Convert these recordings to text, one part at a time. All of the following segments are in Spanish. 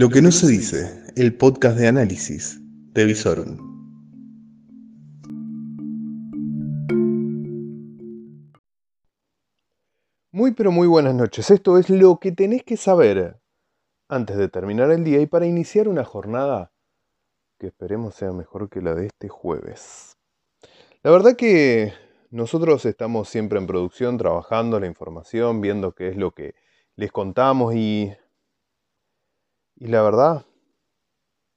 Lo que no se dice, el podcast de análisis de Visorum. Muy pero muy buenas noches. Esto es lo que tenés que saber antes de terminar el día y para iniciar una jornada que esperemos sea mejor que la de este jueves. La verdad que nosotros estamos siempre en producción, trabajando la información, viendo qué es lo que les contamos y y la verdad,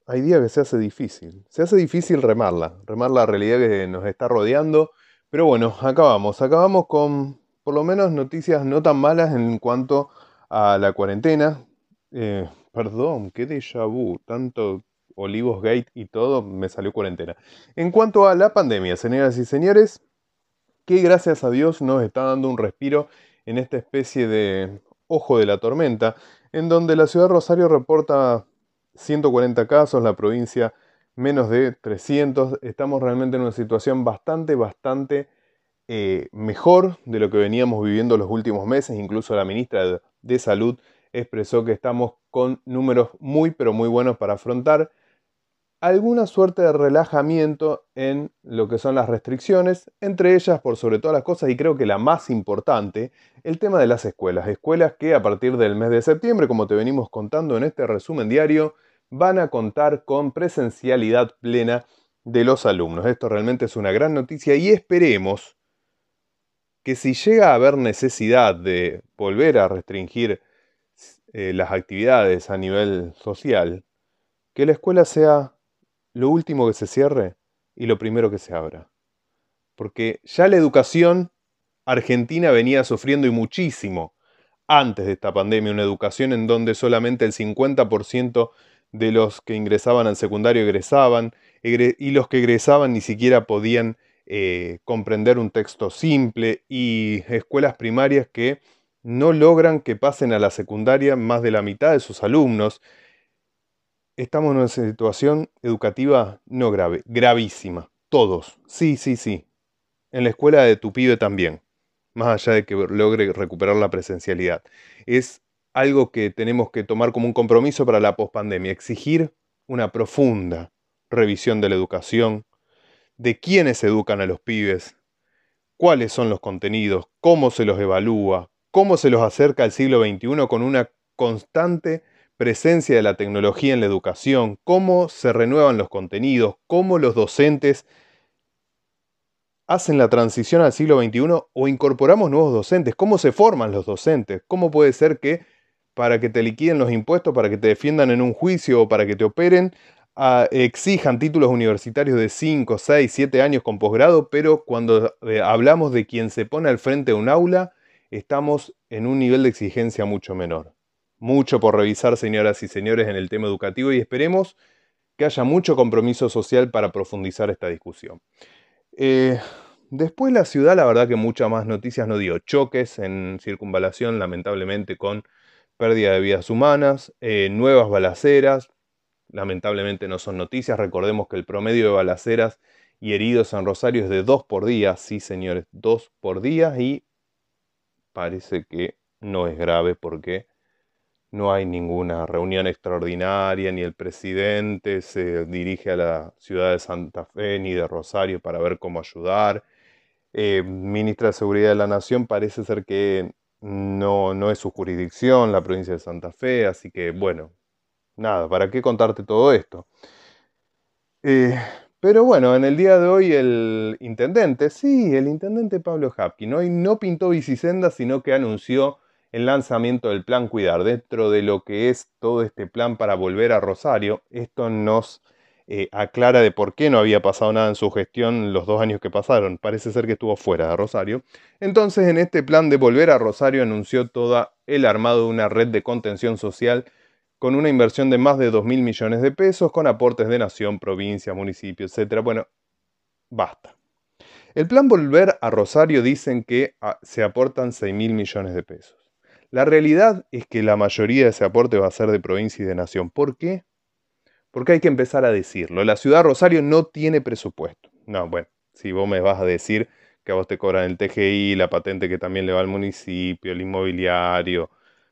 hay días que se hace difícil. Se hace difícil remarla, remar la realidad que nos está rodeando. Pero bueno, acabamos. Acabamos con por lo menos noticias no tan malas en cuanto a la cuarentena. Eh, perdón, qué déjà vu. Tanto Olivos Gate y todo, me salió cuarentena. En cuanto a la pandemia, señoras y señores, que gracias a Dios nos está dando un respiro en esta especie de ojo de la tormenta en donde la ciudad de Rosario reporta 140 casos, la provincia menos de 300. Estamos realmente en una situación bastante, bastante eh, mejor de lo que veníamos viviendo los últimos meses. Incluso la ministra de Salud expresó que estamos con números muy, pero muy buenos para afrontar alguna suerte de relajamiento en lo que son las restricciones, entre ellas, por sobre todas las cosas, y creo que la más importante, el tema de las escuelas. Escuelas que a partir del mes de septiembre, como te venimos contando en este resumen diario, van a contar con presencialidad plena de los alumnos. Esto realmente es una gran noticia y esperemos que si llega a haber necesidad de volver a restringir eh, las actividades a nivel social, que la escuela sea lo último que se cierre y lo primero que se abra. Porque ya la educación argentina venía sufriendo y muchísimo antes de esta pandemia, una educación en donde solamente el 50% de los que ingresaban al secundario egresaban y los que egresaban ni siquiera podían eh, comprender un texto simple y escuelas primarias que no logran que pasen a la secundaria más de la mitad de sus alumnos estamos en una situación educativa no grave, gravísima. Todos. Sí, sí, sí. En la escuela de tu pibe también. Más allá de que logre recuperar la presencialidad. Es algo que tenemos que tomar como un compromiso para la pospandemia. Exigir una profunda revisión de la educación, de quiénes educan a los pibes, cuáles son los contenidos, cómo se los evalúa, cómo se los acerca al siglo XXI con una constante presencia de la tecnología en la educación, cómo se renuevan los contenidos, cómo los docentes hacen la transición al siglo XXI o incorporamos nuevos docentes, cómo se forman los docentes, cómo puede ser que para que te liquiden los impuestos, para que te defiendan en un juicio o para que te operen, exijan títulos universitarios de 5, 6, 7 años con posgrado, pero cuando eh, hablamos de quien se pone al frente de un aula, estamos en un nivel de exigencia mucho menor mucho por revisar, señoras y señores, en el tema educativo y esperemos que haya mucho compromiso social para profundizar esta discusión. Eh, después la ciudad, la verdad que muchas más noticias no dio. Choques en circunvalación, lamentablemente, con pérdida de vidas humanas, eh, nuevas balaceras, lamentablemente no son noticias. Recordemos que el promedio de balaceras y heridos en Rosario es de dos por día, sí señores, dos por día y parece que no es grave porque no hay ninguna reunión extraordinaria, ni el presidente se dirige a la ciudad de Santa Fe ni de Rosario para ver cómo ayudar. Eh, ministra de Seguridad de la Nación parece ser que no, no es su jurisdicción la provincia de Santa Fe, así que bueno, nada, ¿para qué contarte todo esto? Eh, pero bueno, en el día de hoy el intendente, sí, el intendente Pablo Hapkin, hoy no pintó bicisendas, sino que anunció el lanzamiento del plan Cuidar. Dentro de lo que es todo este plan para volver a Rosario, esto nos eh, aclara de por qué no había pasado nada en su gestión los dos años que pasaron. Parece ser que estuvo fuera de Rosario. Entonces, en este plan de volver a Rosario anunció todo el armado de una red de contención social con una inversión de más de 2 mil millones de pesos, con aportes de nación, provincia, municipio, etc. Bueno, basta. El plan Volver a Rosario dicen que ah, se aportan 6 mil millones de pesos. La realidad es que la mayoría de ese aporte va a ser de provincia y de nación. ¿Por qué? Porque hay que empezar a decirlo. La ciudad de Rosario no tiene presupuesto. No, bueno, si vos me vas a decir que a vos te cobran el TGI, la patente que también le va al municipio, el inmobiliario,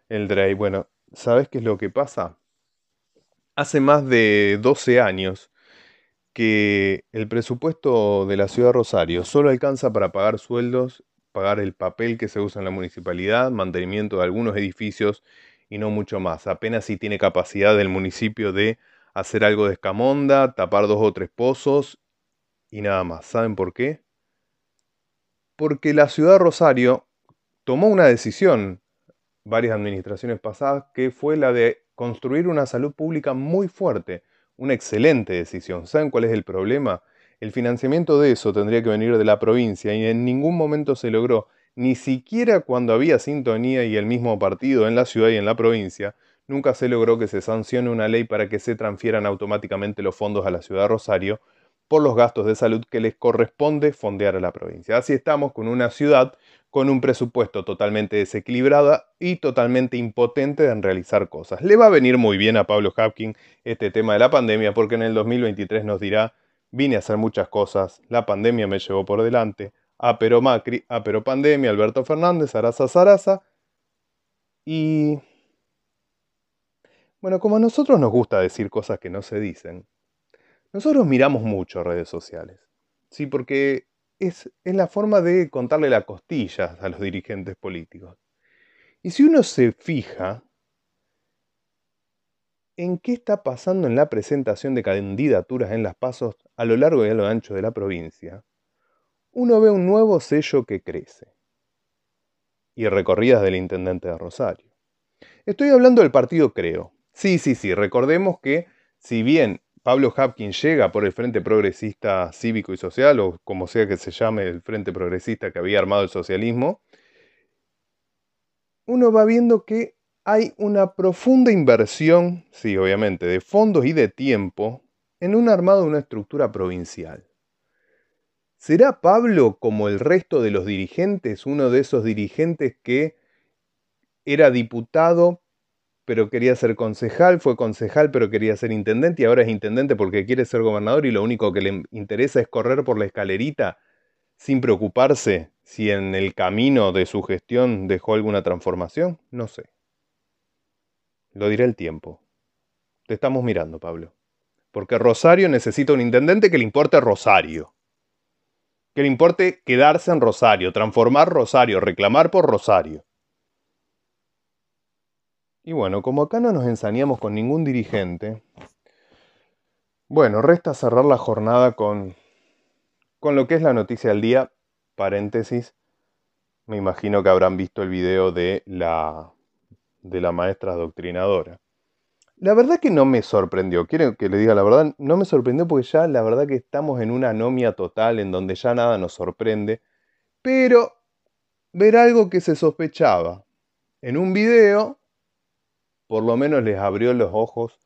el DREI. Bueno, ¿sabes qué es lo que pasa? Hace más de 12 años que el presupuesto de la ciudad de Rosario solo alcanza para pagar sueldos, pagar el papel que se usa en la municipalidad, mantenimiento de algunos edificios y no mucho más. Apenas si tiene capacidad del municipio de hacer algo de escamonda, tapar dos o tres pozos y nada más. ¿Saben por qué? Porque la ciudad de Rosario tomó una decisión, varias administraciones pasadas, que fue la de construir una salud pública muy fuerte una excelente decisión. ¿Saben cuál es el problema? El financiamiento de eso tendría que venir de la provincia y en ningún momento se logró, ni siquiera cuando había sintonía y el mismo partido en la ciudad y en la provincia, nunca se logró que se sancione una ley para que se transfieran automáticamente los fondos a la ciudad de Rosario por los gastos de salud que les corresponde fondear a la provincia. Así estamos con una ciudad con un presupuesto totalmente desequilibrado y totalmente impotente en realizar cosas. Le va a venir muy bien a Pablo Hapkin este tema de la pandemia porque en el 2023 nos dirá, vine a hacer muchas cosas, la pandemia me llevó por delante, a pero Macri, a pero pandemia, Alberto Fernández, Arasa Sarasa y... Bueno, como a nosotros nos gusta decir cosas que no se dicen, nosotros miramos mucho redes sociales. Sí, porque es, la forma de contarle la costilla a los dirigentes políticos. Y si uno se fija en qué está pasando en la presentación de candidaturas en las pasos a lo largo y a lo ancho de la provincia, uno ve un nuevo sello que crece. Y recorridas del intendente de Rosario. Estoy hablando del partido Creo. Sí, sí, sí, recordemos que si bien Pablo Hapkin llega por el Frente Progresista Cívico y Social, o como sea que se llame el Frente Progresista que había armado el socialismo, uno va viendo que hay una profunda inversión, sí, obviamente, de fondos y de tiempo en un armado de una estructura provincial. ¿Será Pablo, como el resto de los dirigentes, uno de esos dirigentes que era diputado pero quería ser concejal, fue concejal, pero quería ser intendente y ahora es intendente porque quiere ser gobernador y lo único que le interesa es correr por la escalerita sin preocuparse si en el camino de su gestión dejó alguna transformación? No sé. Lo dirá el tiempo. Te estamos mirando, Pablo. Porque Rosario necesita un intendente que le importe Rosario. Que le importe quedarse en Rosario, transformar Rosario, reclamar por Rosario. Y bueno, como acá no nos ensañamos con ningún dirigente, bueno, resta cerrar la jornada con, con lo que es la noticia del día, paréntesis, me imagino que habrán visto el video de la, de la maestra doctrinadora. La verdad que no me sorprendió, quiero que le diga la verdad, no me sorprendió porque ya la verdad que estamos en una anomia total en donde ya nada nos sorprende, pero ver algo que se sospechaba en un video por lo menos les abrió los ojos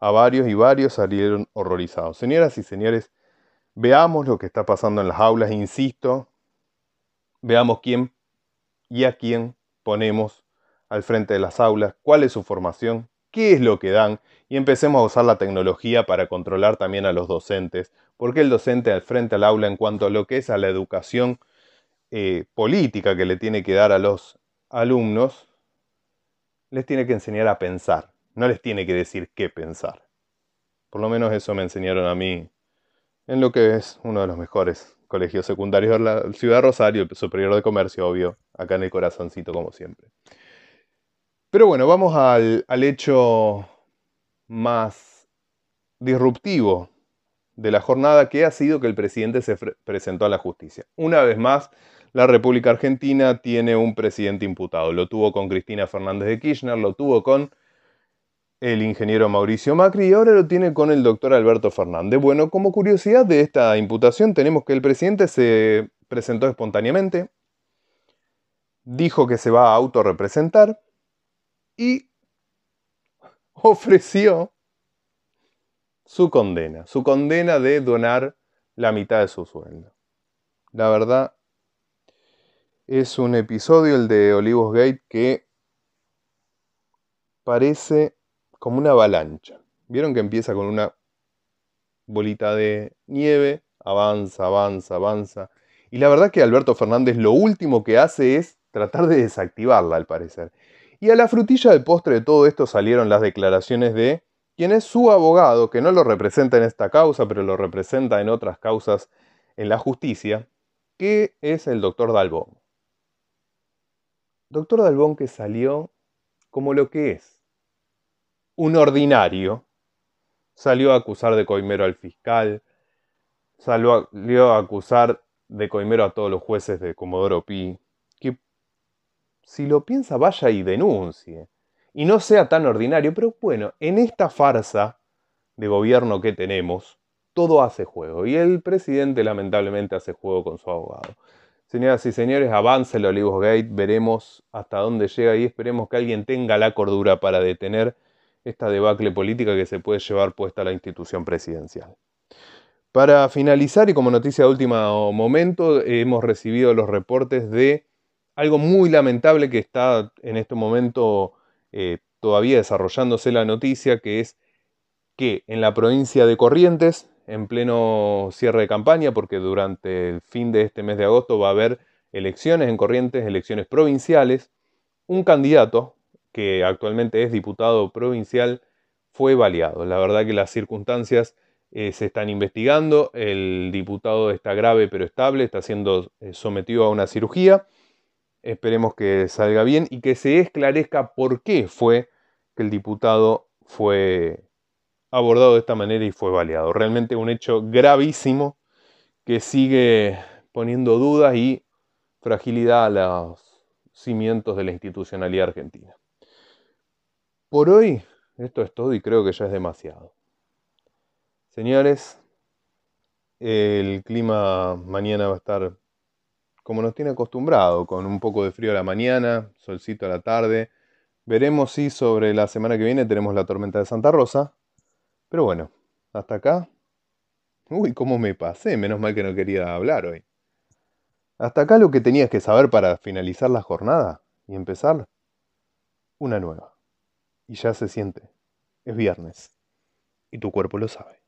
a varios y varios salieron horrorizados. Señoras y señores, veamos lo que está pasando en las aulas, insisto, veamos quién y a quién ponemos al frente de las aulas, cuál es su formación, qué es lo que dan y empecemos a usar la tecnología para controlar también a los docentes, porque el docente al frente al aula en cuanto a lo que es a la educación eh, política que le tiene que dar a los alumnos, les tiene que enseñar a pensar, no les tiene que decir qué pensar. Por lo menos eso me enseñaron a mí en lo que es uno de los mejores colegios secundarios de la ciudad de Rosario, el superior de comercio, obvio, acá en el corazoncito como siempre. Pero bueno, vamos al, hecho más disruptivo de la jornada, que ha sido que el presidente se presentó a la justicia. Una vez más, la República Argentina tiene un presidente imputado. Lo tuvo con Cristina Fernández de Kirchner, lo tuvo con el ingeniero Mauricio Macri y ahora lo tiene con el doctor Alberto Fernández. Bueno, como curiosidad de esta imputación tenemos que el presidente se presentó espontáneamente, dijo que se va a autorrepresentar y ofreció su condena, su condena de donar la mitad de su sueldo. La verdad, es un episodio, el de Olivos Gate, que parece como una avalancha. ¿Vieron que empieza con una bolita de nieve? Avanza, avanza, avanza. Y la verdad que Alberto Fernández lo último que hace es tratar de desactivarla, al parecer. Y a la frutilla del postre de todo esto salieron las declaraciones de quien es su abogado, que no lo representa en esta causa, pero lo representa en otras causas en la justicia, que es el doctor Dalbón. Doctor Dalbón que salió como lo que es, un ordinario, salió a acusar de coimero al fiscal, salió a, acusar de coimero a todos los jueces de Comodoro Pi, si lo piensa vaya y denuncie, y no sea tan ordinario, pero bueno, en esta farsa de gobierno que tenemos, todo hace juego, y el presidente lamentablemente hace juego con su abogado. Señoras y señores, avance el Olivos Gate, veremos hasta dónde llega y esperemos que alguien tenga la cordura para detener esta debacle política que se puede llevar puesta a la institución presidencial. Para finalizar y como noticia de último momento, hemos recibido los reportes de algo muy lamentable que está en este momento eh, todavía desarrollándose la noticia, que es que en la provincia de Corrientes, en pleno cierre de campaña, porque durante el fin de este mes de agosto va a haber elecciones en Corrientes, elecciones provinciales, un candidato, que actualmente es diputado provincial, fue baleado. La verdad que las circunstancias eh, se están investigando, el diputado está grave pero estable, está siendo eh, sometido a una cirugía. Esperemos que salga bien y que se esclarezca por qué fue que el diputado fue abordado de esta manera y fue baleado. Realmente un hecho gravísimo que sigue poniendo dudas y fragilidad a los cimientos de la institucionalidad argentina. Por hoy, esto es todo y creo que ya es demasiado. Señores, el clima mañana va a estar como nos tiene acostumbrado, con un poco de frío a la mañana, solcito a la tarde. Veremos si sobre la semana que viene tenemos la tormenta de Santa Rosa. Pero bueno, hasta acá. Uy, cómo me pasé, menos mal que no quería hablar hoy. Hasta acá lo que tenías que saber para finalizar la jornada y empezar una nueva y ya se siente. Es viernes. Y tu cuerpo lo sabe.